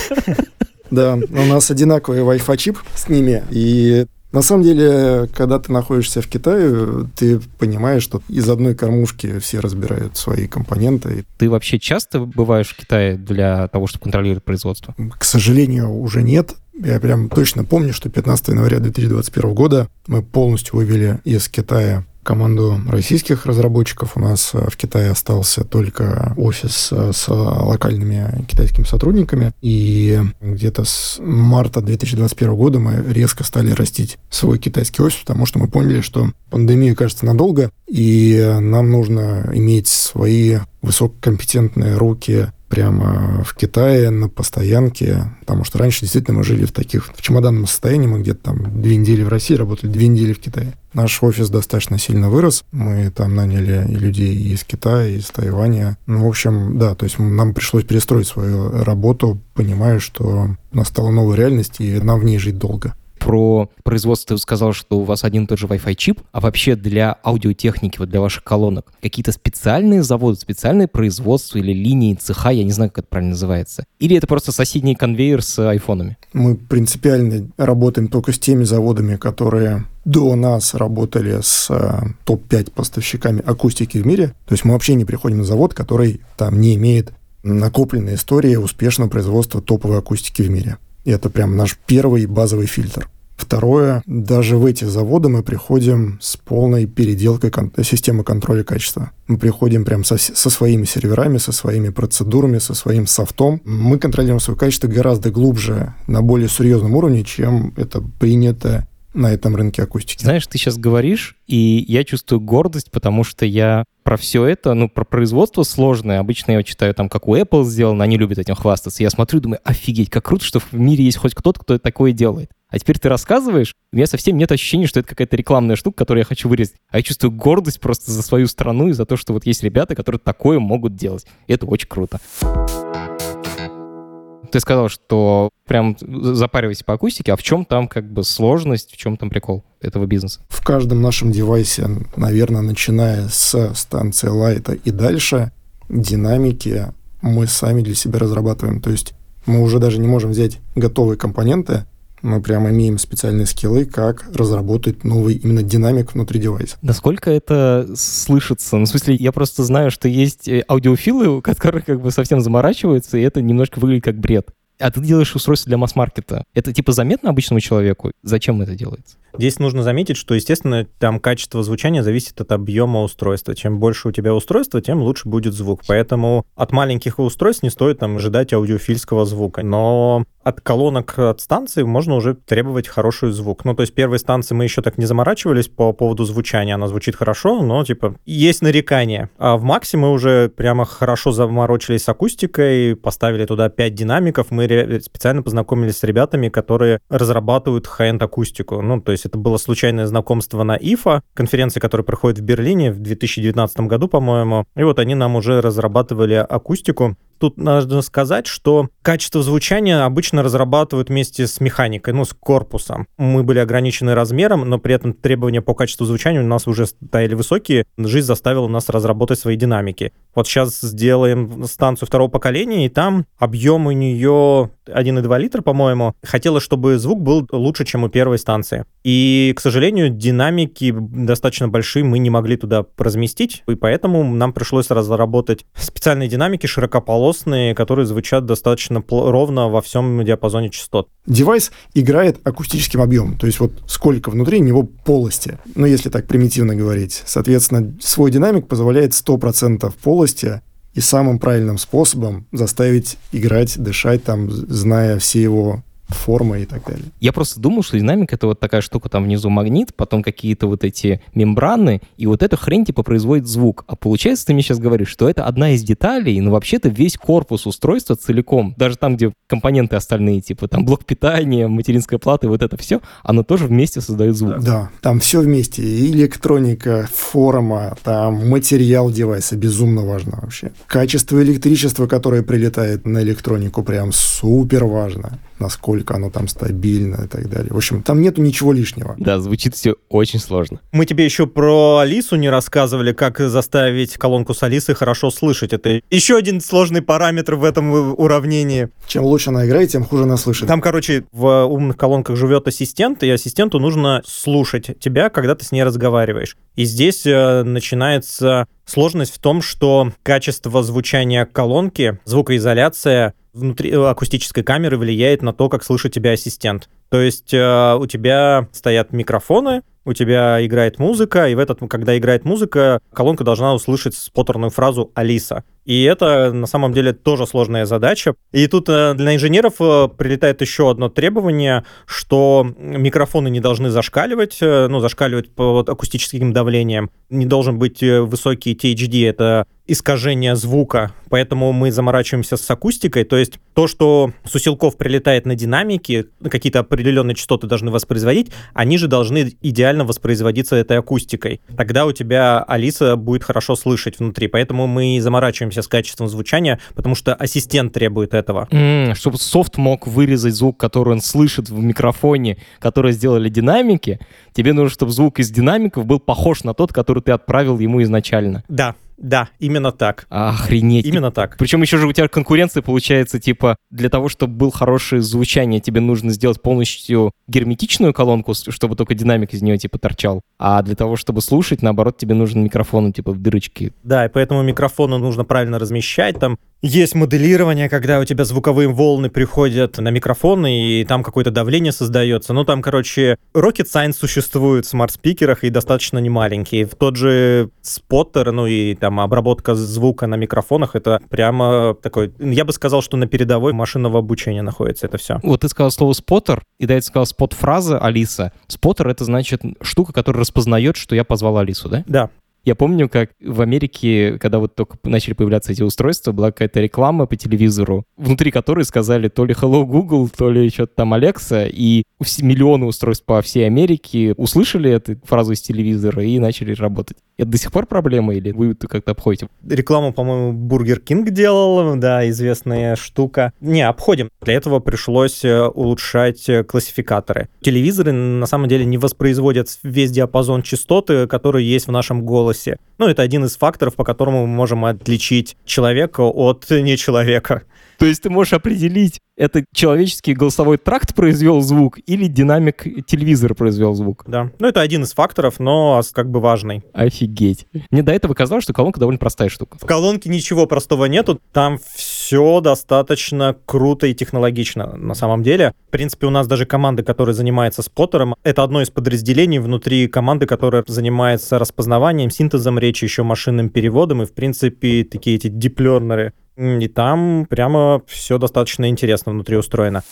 Да, у нас одинаковый Wi-Fi чип с ними, и на самом деле, когда ты находишься в Китае, ты понимаешь, что из одной кормушки все разбирают свои компоненты. Ты вообще часто бываешь в Китае для того, чтобы контролировать производство? К сожалению, уже нет. Я прям точно помню, что 15 января 2021 года мы полностью вывели из Китая команду российских разработчиков. У нас э, в Китае остался только офис э, с локальными китайскими сотрудниками. И где-то с марта 2021 года мы резко стали растить свой китайский офис, потому что мы поняли, что пандемия, кажется, надолго, и нам нужно иметь свои высококомпетентные руки прямо в Китае на постоянке, потому что раньше действительно мы жили в таких, в чемоданном состоянии, мы где-то там две недели в России работали, две недели в Китае. Наш офис достаточно сильно вырос, мы там наняли и людей из Китая, и из Тайваня. Ну, в общем, да, то есть нам пришлось перестроить свою работу, понимая, что настала новая реальность, и нам в ней жить долго про производство ты сказал, что у вас один и тот же Wi-Fi чип, а вообще для аудиотехники, вот для ваших колонок, какие-то специальные заводы, специальные производства или линии цеха, я не знаю, как это правильно называется. Или это просто соседний конвейер с айфонами? Мы принципиально работаем только с теми заводами, которые до нас работали с э, топ-5 поставщиками акустики в мире. То есть мы вообще не приходим на завод, который там не имеет накопленной истории успешного производства топовой акустики в мире. Это прям наш первый базовый фильтр. Второе, даже в эти заводы мы приходим с полной переделкой кон- системы контроля качества. Мы приходим прям со, со своими серверами, со своими процедурами, со своим софтом. Мы контролируем свое качество гораздо глубже, на более серьезном уровне, чем это принято на этом рынке акустики. Знаешь, ты сейчас говоришь, и я чувствую гордость, потому что я про все это, ну, про производство сложное. Обычно я читаю там, как у Apple сделано, они любят этим хвастаться. Я смотрю, думаю, офигеть, как круто, что в мире есть хоть кто-то, кто такое делает. А теперь ты рассказываешь, у меня совсем нет ощущения, что это какая-то рекламная штука, которую я хочу вырезать. А я чувствую гордость просто за свою страну и за то, что вот есть ребята, которые такое могут делать. И это очень круто. Ты сказал, что прям запаривайся по акустике, а в чем там как бы сложность, в чем там прикол этого бизнеса? В каждом нашем девайсе, наверное, начиная с станции лайта и дальше, динамики мы сами для себя разрабатываем. То есть мы уже даже не можем взять готовые компоненты, мы прямо имеем специальные скиллы, как разработать новый именно динамик внутри девайса. Насколько это слышится? Ну, в смысле, я просто знаю, что есть э, аудиофилы, которые как бы совсем заморачиваются, и это немножко выглядит как бред. А ты делаешь устройство для масс-маркета. Это типа заметно обычному человеку? Зачем это делается? Здесь нужно заметить, что, естественно, там качество звучания зависит от объема устройства. Чем больше у тебя устройства, тем лучше будет звук. Поэтому от маленьких устройств не стоит там ожидать аудиофильского звука. Но от колонок от станции можно уже требовать хороший звук. Ну, то есть первой станции мы еще так не заморачивались по поводу звучания. Она звучит хорошо, но, типа, есть нарекания. А в Максе мы уже прямо хорошо заморочились с акустикой, поставили туда 5 динамиков. Мы специально познакомились с ребятами, которые разрабатывают хай-энд акустику. Ну, то есть это было случайное знакомство на IFA, конференции, которая проходит в Берлине в 2019 году, по-моему. И вот они нам уже разрабатывали акустику. Тут нужно сказать, что качество звучания обычно разрабатывают вместе с механикой, ну, с корпусом. Мы были ограничены размером, но при этом требования по качеству звучания у нас уже стояли высокие. Жизнь заставила нас разработать свои динамики. Вот сейчас сделаем станцию второго поколения, и там объем у нее 1,2 литра, по-моему. Хотелось, чтобы звук был лучше, чем у первой станции. И, к сожалению, динамики достаточно большие мы не могли туда разместить, и поэтому нам пришлось разработать специальные динамики широкополосные, которые звучат достаточно ровно во всем диапазоне частот. Девайс играет акустическим объемом, то есть вот сколько внутри него полости, ну если так примитивно говорить. Соответственно, свой динамик позволяет 100% полости и самым правильным способом заставить играть, дышать, там, зная все его форма и так далее. Я просто думал, что динамик — это вот такая штука, там внизу магнит, потом какие-то вот эти мембраны, и вот эта хрень типа производит звук. А получается, ты мне сейчас говоришь, что это одна из деталей, но вообще-то весь корпус устройства целиком, даже там, где компоненты остальные, типа там блок питания, материнская плата и вот это все, оно тоже вместе создает звук. Да, там все вместе. И электроника, форма, там материал девайса безумно важно вообще. Качество электричества, которое прилетает на электронику, прям супер важно насколько оно там стабильно и так далее. В общем, там нету ничего лишнего. Да, звучит все очень сложно. Мы тебе еще про Алису не рассказывали, как заставить колонку с Алисой хорошо слышать. Это еще один сложный параметр в этом уравнении. Чем лучше она играет, тем хуже она слышит. Там, короче, в умных колонках живет ассистент, и ассистенту нужно слушать тебя, когда ты с ней разговариваешь. И здесь э, начинается сложность в том, что качество звучания колонки, звукоизоляция внутри э, акустической камеры влияет на то, как слышит тебя ассистент. То есть э, у тебя стоят микрофоны, у тебя играет музыка, и в этот, когда играет музыка, колонка должна услышать спотерную фразу «Алиса». И это на самом деле тоже сложная задача. И тут э, для инженеров э, прилетает еще одно требование, что микрофоны не должны зашкаливать, э, ну, зашкаливать под акустическим давлением. Не должен быть высокий THD, это искажение звука, поэтому мы заморачиваемся с акустикой. То есть то, что с усилков прилетает на динамики, какие-то определенные частоты должны воспроизводить, они же должны идеально воспроизводиться этой акустикой. Тогда у тебя Алиса будет хорошо слышать внутри. Поэтому мы заморачиваемся с качеством звучания, потому что ассистент требует этого. Mm, чтобы софт мог вырезать звук, который он слышит в микрофоне, который сделали динамики, тебе нужно, чтобы звук из динамиков был похож на тот, который ты отправил ему изначально. Да, да, именно так. Охренеть. Именно так. Причем еще же у тебя конкуренция получается, типа, для того, чтобы был хорошее звучание, тебе нужно сделать полностью герметичную колонку, чтобы только динамик из нее, типа, торчал. А для того, чтобы слушать, наоборот, тебе нужен микрофон, типа, в дырочке. Да, и поэтому микрофону нужно правильно размещать, там Есть моделирование, когда у тебя звуковые волны приходят на микрофон, и там какое-то давление создается. Ну, там, короче, Rocket Science существует в смарт-спикерах и достаточно немаленький. В тот же споттер, ну и там обработка звука на микрофонах, это прямо такой, я бы сказал, что на передовой машинного обучения находится это все. Вот ты сказал слово споттер, и да, ты сказал спот-фраза Алиса. Споттер — это значит штука, которая распознает, что я позвал Алису, да? Да. Я помню, как в Америке, когда вот только начали появляться эти устройства, была какая-то реклама по телевизору, внутри которой сказали то ли Hello Google, то ли что-то там Alexa, и миллионы устройств по всей Америке услышали эту фразу из телевизора и начали работать. Это до сих пор проблема или вы как-то обходите? Рекламу, по-моему, Burger King делал, да, известная штука. Не, обходим. Для этого пришлось э, улучшать э, классификаторы. Телевизоры на самом деле не воспроизводят весь диапазон частоты, который есть в нашем голосе. Ну, это один из факторов, по которому мы можем отличить человека от нечеловека. То есть ты можешь определить, это человеческий голосовой тракт произвел звук или динамик телевизора произвел звук. Да. Ну, это один из факторов, но как бы важный. Офигеть. Мне до этого казалось, что колонка довольно простая штука. В колонке ничего простого нету. Там все достаточно круто и технологично на самом деле. В принципе, у нас даже команда, которая занимается споттером, это одно из подразделений внутри команды, которая занимается распознаванием, синтезом речи, еще машинным переводом. И, в принципе, такие эти диплернеры и там прямо все достаточно интересно внутри устроено.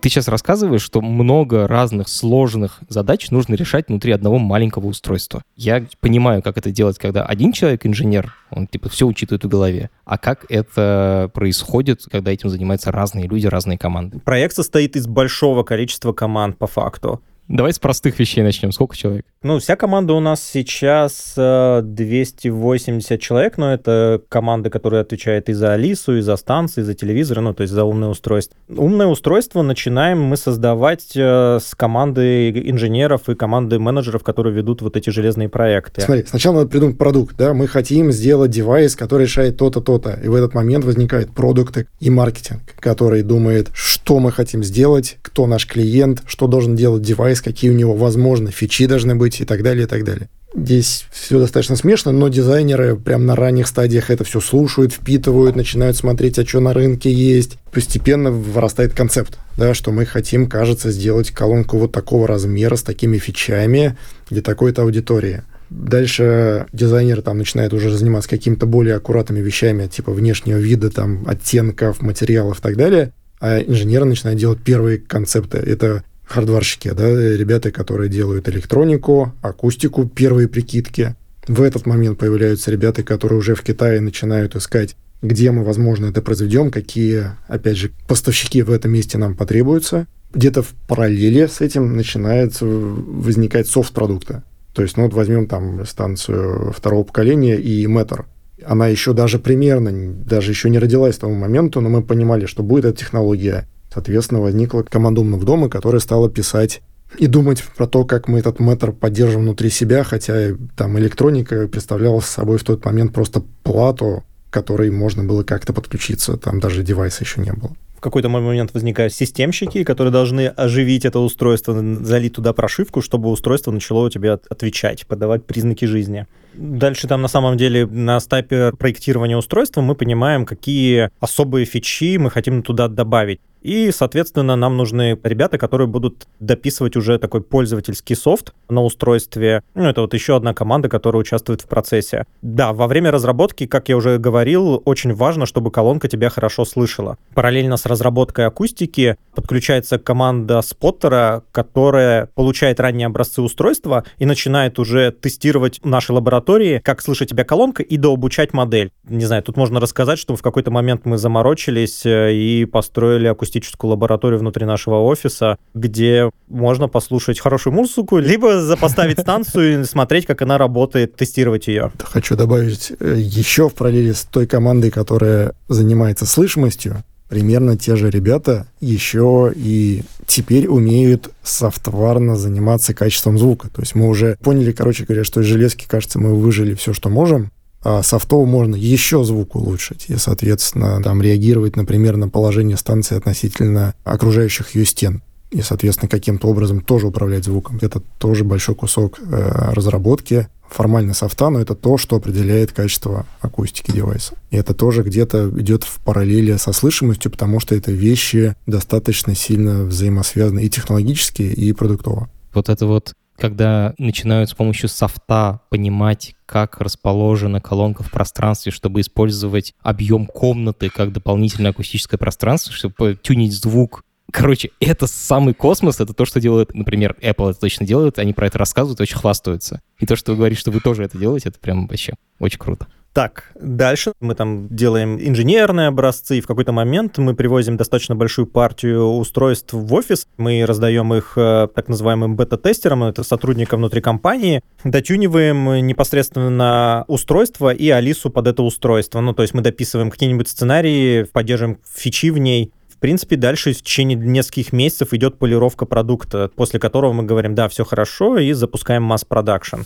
Ты сейчас рассказываешь, что много разных сложных задач нужно решать внутри одного маленького устройства. Я понимаю, как это делать, когда один человек инженер, он типа все учитывает в голове. А как это происходит, когда этим занимаются разные люди, разные команды? Проект состоит из большого количества команд по факту. Давай с простых вещей начнем. Сколько человек? Ну, вся команда у нас сейчас 280 э, человек, но это команда, которая отвечает и за Алису, и за станции, и за телевизоры, ну, то есть за умное устройство. Умное устройство начинаем мы создавать э, с команды инженеров и команды менеджеров, которые ведут вот эти железные проекты. Смотри, сначала надо придумать продукт, да, мы хотим сделать девайс, который решает то-то, то-то, и в этот момент возникают продукты и маркетинг, который думает, что мы хотим сделать, кто наш клиент, что должен делать девайс, какие у него, возможно, фичи должны быть и так далее, и так далее. Здесь все достаточно смешно, но дизайнеры прям на ранних стадиях это все слушают, впитывают, начинают смотреть, а что на рынке есть. Постепенно вырастает концепт, да, что мы хотим, кажется, сделать колонку вот такого размера с такими фичами для такой-то аудитории. Дальше дизайнер там начинает уже заниматься какими-то более аккуратными вещами, типа внешнего вида, там, оттенков, материалов и так далее а инженеры начинают делать первые концепты. Это хардварщики, да, ребята, которые делают электронику, акустику, первые прикидки. В этот момент появляются ребята, которые уже в Китае начинают искать, где мы, возможно, это произведем, какие, опять же, поставщики в этом месте нам потребуются. Где-то в параллели с этим начинает возникать софт-продукты. То есть, ну вот возьмем там станцию второго поколения и Метр она еще даже примерно, даже еще не родилась к тому моменту, но мы понимали, что будет эта технология. Соответственно, возникла команда умных дома, которая стала писать и думать про то, как мы этот метр поддержим внутри себя, хотя там электроника представляла собой в тот момент просто плату, которой можно было как-то подключиться, там даже девайса еще не было. В какой-то момент возникают системщики, которые должны оживить это устройство, залить туда прошивку, чтобы устройство начало у тебя отвечать, подавать признаки жизни. Дальше там на самом деле на этапе проектирования устройства мы понимаем, какие особые фичи мы хотим туда добавить. И, соответственно, нам нужны ребята, которые будут дописывать уже такой пользовательский софт на устройстве. Ну, это вот еще одна команда, которая участвует в процессе. Да, во время разработки, как я уже говорил, очень важно, чтобы колонка тебя хорошо слышала. Параллельно с разработкой акустики подключается команда споттера, которая получает ранние образцы устройства и начинает уже тестировать наши лаборатории, как слышит тебя колонка, и дообучать модель. Не знаю, тут можно рассказать, что в какой-то момент мы заморочились э, и построили акустическую акустическую лабораторию внутри нашего офиса, где можно послушать хорошую музыку, либо поставить станцию и смотреть, как она работает, тестировать ее. Хочу добавить э, еще в параллели с той командой, которая занимается слышимостью, примерно те же ребята еще и теперь умеют софтварно заниматься качеством звука. То есть мы уже поняли, короче говоря, что из железки, кажется, мы выжили все, что можем, а софтово можно еще звук улучшить и, соответственно, там реагировать, например, на положение станции относительно окружающих ее стен и, соответственно, каким-то образом тоже управлять звуком. Это тоже большой кусок э, разработки, формально софта, но это то, что определяет качество акустики девайса. И это тоже где-то идет в параллели со слышимостью, потому что это вещи достаточно сильно взаимосвязаны и технологически, и продуктово. Вот это вот когда начинают с помощью софта понимать, как расположена колонка в пространстве, чтобы использовать объем комнаты как дополнительное акустическое пространство, чтобы тюнить звук Короче, это самый космос, это то, что делает, например, Apple это точно делает, они про это рассказывают, очень хвастаются. И то, что вы говорите, что вы тоже это делаете, это прям вообще очень круто. Так, дальше мы там делаем инженерные образцы, и в какой-то момент мы привозим достаточно большую партию устройств в офис, мы раздаем их э, так называемым бета-тестерам, это сотрудникам внутри компании, дотюниваем непосредственно устройство и Алису под это устройство. Ну, то есть мы дописываем какие-нибудь сценарии, поддерживаем фичи в ней, в принципе, дальше в течение нескольких месяцев идет полировка продукта, после которого мы говорим, да, все хорошо, и запускаем масс-продакшн.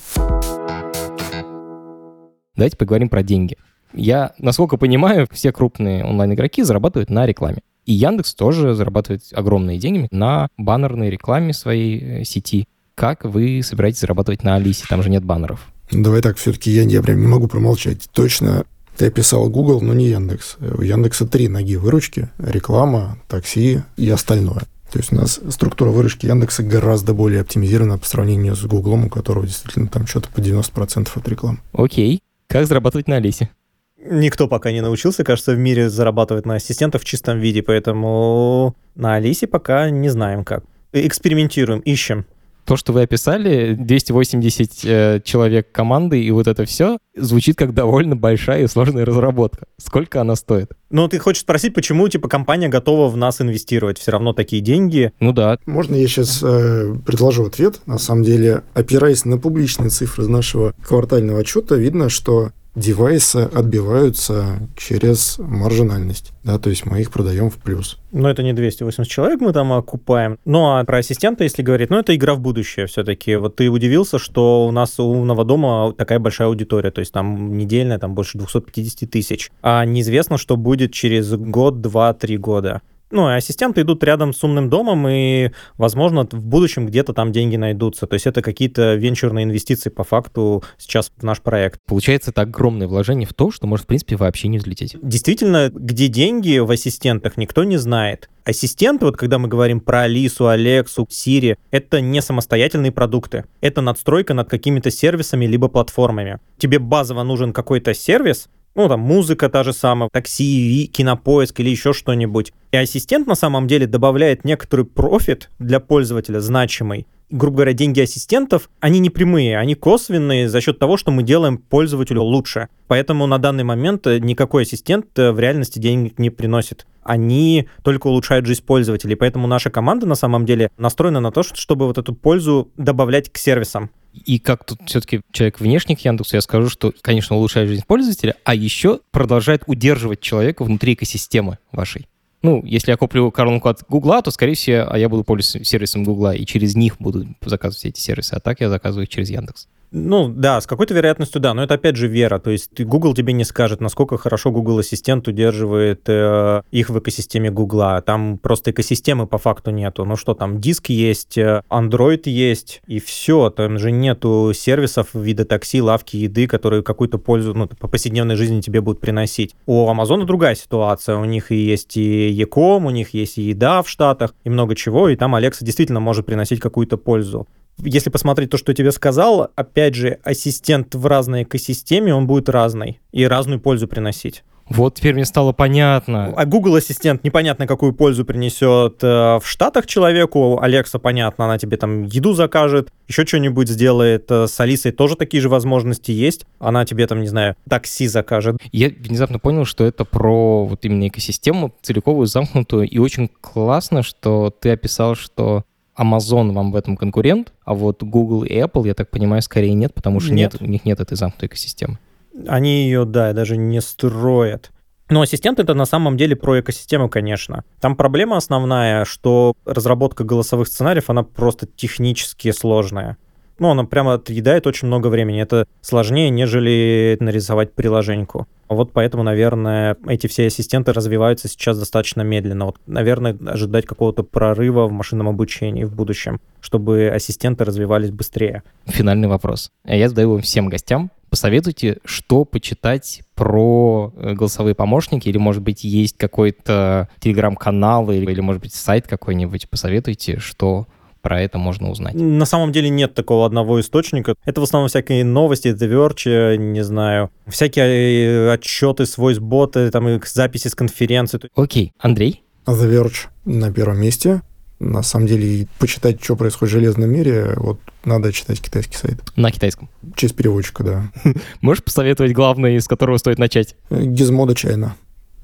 Давайте поговорим про деньги. Я, насколько понимаю, все крупные онлайн-игроки зарабатывают на рекламе. И Яндекс тоже зарабатывает огромные деньги на баннерной рекламе своей э, сети. Как вы собираетесь зарабатывать на Алисе? Там же нет баннеров. Давай так, все-таки я, я прям не могу промолчать. Точно ты описал Google, но не Яндекс. У Яндекса три ноги выручки. Реклама, такси и остальное. То есть у нас структура выручки Яндекса гораздо более оптимизирована по сравнению с Гуглом, у которого действительно там что-то по 90% от рекламы. Окей. Как зарабатывать на Алисе? Никто пока не научился, кажется, в мире зарабатывать на ассистентах в чистом виде, поэтому на Алисе пока не знаем как. Экспериментируем, ищем то, что вы описали, 280 э, человек команды и вот это все, звучит как довольно большая и сложная разработка. Сколько она стоит? Ну, ты хочешь спросить, почему, типа, компания готова в нас инвестировать? Все равно такие деньги. Ну да. Можно я сейчас э, предложу ответ? На самом деле, опираясь на публичные цифры из нашего квартального отчета, видно, что девайсы отбиваются через маржинальность, да, то есть мы их продаем в плюс. Но это не 280 человек мы там окупаем. Ну, а про ассистента, если говорить, ну, это игра в будущее все-таки. Вот ты удивился, что у нас у умного дома такая большая аудитория, то есть там недельная, там больше 250 тысяч. А неизвестно, что будет через год, два, три года ну, ассистенты идут рядом с умным домом, и, возможно, в будущем где-то там деньги найдутся. То есть это какие-то венчурные инвестиции по факту сейчас в наш проект. Получается, это огромное вложение в то, что может, в принципе, вообще не взлететь. Действительно, где деньги в ассистентах, никто не знает. Ассистенты, вот когда мы говорим про Алису, Алексу, Сири, это не самостоятельные продукты. Это надстройка над какими-то сервисами либо платформами. Тебе базово нужен какой-то сервис, ну, там, музыка та же самая, такси, кинопоиск или еще что-нибудь. И ассистент на самом деле добавляет некоторый профит для пользователя значимый. Грубо говоря, деньги ассистентов, они не прямые, они косвенные за счет того, что мы делаем пользователю лучше. Поэтому на данный момент э, никакой ассистент э, в реальности денег не приносит они только улучшают жизнь пользователей. Поэтому наша команда на самом деле настроена на то, чтобы вот эту пользу добавлять к сервисам. И как тут все-таки человек внешний к Яндексу, я скажу, что, конечно, улучшает жизнь пользователя, а еще продолжает удерживать человека внутри экосистемы вашей. Ну, если я куплю коронку от Гугла, то, скорее всего, а я буду пользоваться сервисом Гугла, и через них буду заказывать эти сервисы, а так я заказываю их через Яндекс. Ну да, с какой-то вероятностью да, но это опять же вера. То есть Google тебе не скажет, насколько хорошо Google Ассистент удерживает э, их в экосистеме Google. Там просто экосистемы по факту нету. Ну что там, диск есть, э, Android есть, и все. Там же нету сервисов вида такси, лавки, еды, которые какую-то пользу ну, по повседневной жизни тебе будут приносить. У Амазона другая ситуация. У них и есть и Яком, у них есть и еда в Штатах, и много чего, и там Alexa действительно может приносить какую-то пользу если посмотреть то, что я тебе сказал, опять же, ассистент в разной экосистеме, он будет разный и разную пользу приносить. Вот теперь мне стало понятно. А Google Ассистент непонятно, какую пользу принесет э, в Штатах человеку. Алекса, понятно, она тебе там еду закажет, еще что-нибудь сделает. Э, с Алисой тоже такие же возможности есть. Она тебе там, не знаю, такси закажет. Я внезапно понял, что это про вот именно экосистему целиковую, замкнутую. И очень классно, что ты описал, что Amazon вам в этом конкурент, а вот Google и Apple, я так понимаю, скорее нет, потому что нет. Нет, у них нет этой замкнутой экосистемы. Они ее, да, даже не строят. Но ассистент это на самом деле про экосистему, конечно. Там проблема основная, что разработка голосовых сценариев, она просто технически сложная. Ну, она прямо отъедает очень много времени. Это сложнее, нежели нарисовать приложеньку. Вот поэтому, наверное, эти все ассистенты развиваются сейчас достаточно медленно. Вот, наверное, ожидать какого-то прорыва в машинном обучении в будущем, чтобы ассистенты развивались быстрее. Финальный вопрос. Я задаю его всем гостям. Посоветуйте, что почитать про э, голосовые помощники, или, может быть, есть какой-то телеграм-канал, или, или, может быть, сайт какой-нибудь. Посоветуйте, что про это можно узнать? На самом деле нет такого одного источника. Это в основном всякие новости, The Verge, не знаю, всякие э, отчеты с voicebot, там записи с конференции. Окей, Андрей? The Verge на первом месте. На самом деле, почитать, что происходит в железном мире, вот надо читать китайский сайт. На китайском? Через переводчика, да. Можешь посоветовать главное, с которого стоит начать? Гизмода Чайна.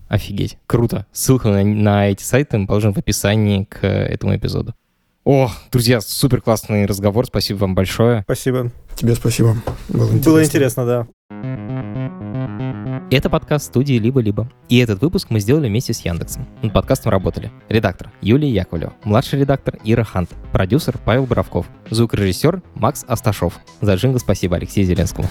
Офигеть, круто. Ссылку на, на эти сайты мы положим в описании к этому эпизоду. О, друзья, супер классный разговор. Спасибо вам большое. Спасибо. Тебе спасибо. Было интересно. Было интересно, да. Это подкаст студии «Либо-либо». И этот выпуск мы сделали вместе с Яндексом. Над подкастом работали редактор Юлия Яковлева, младший редактор Ира Хант, продюсер Павел Боровков, звукорежиссер Макс Асташов. За джингл спасибо Алексею Зеленскому.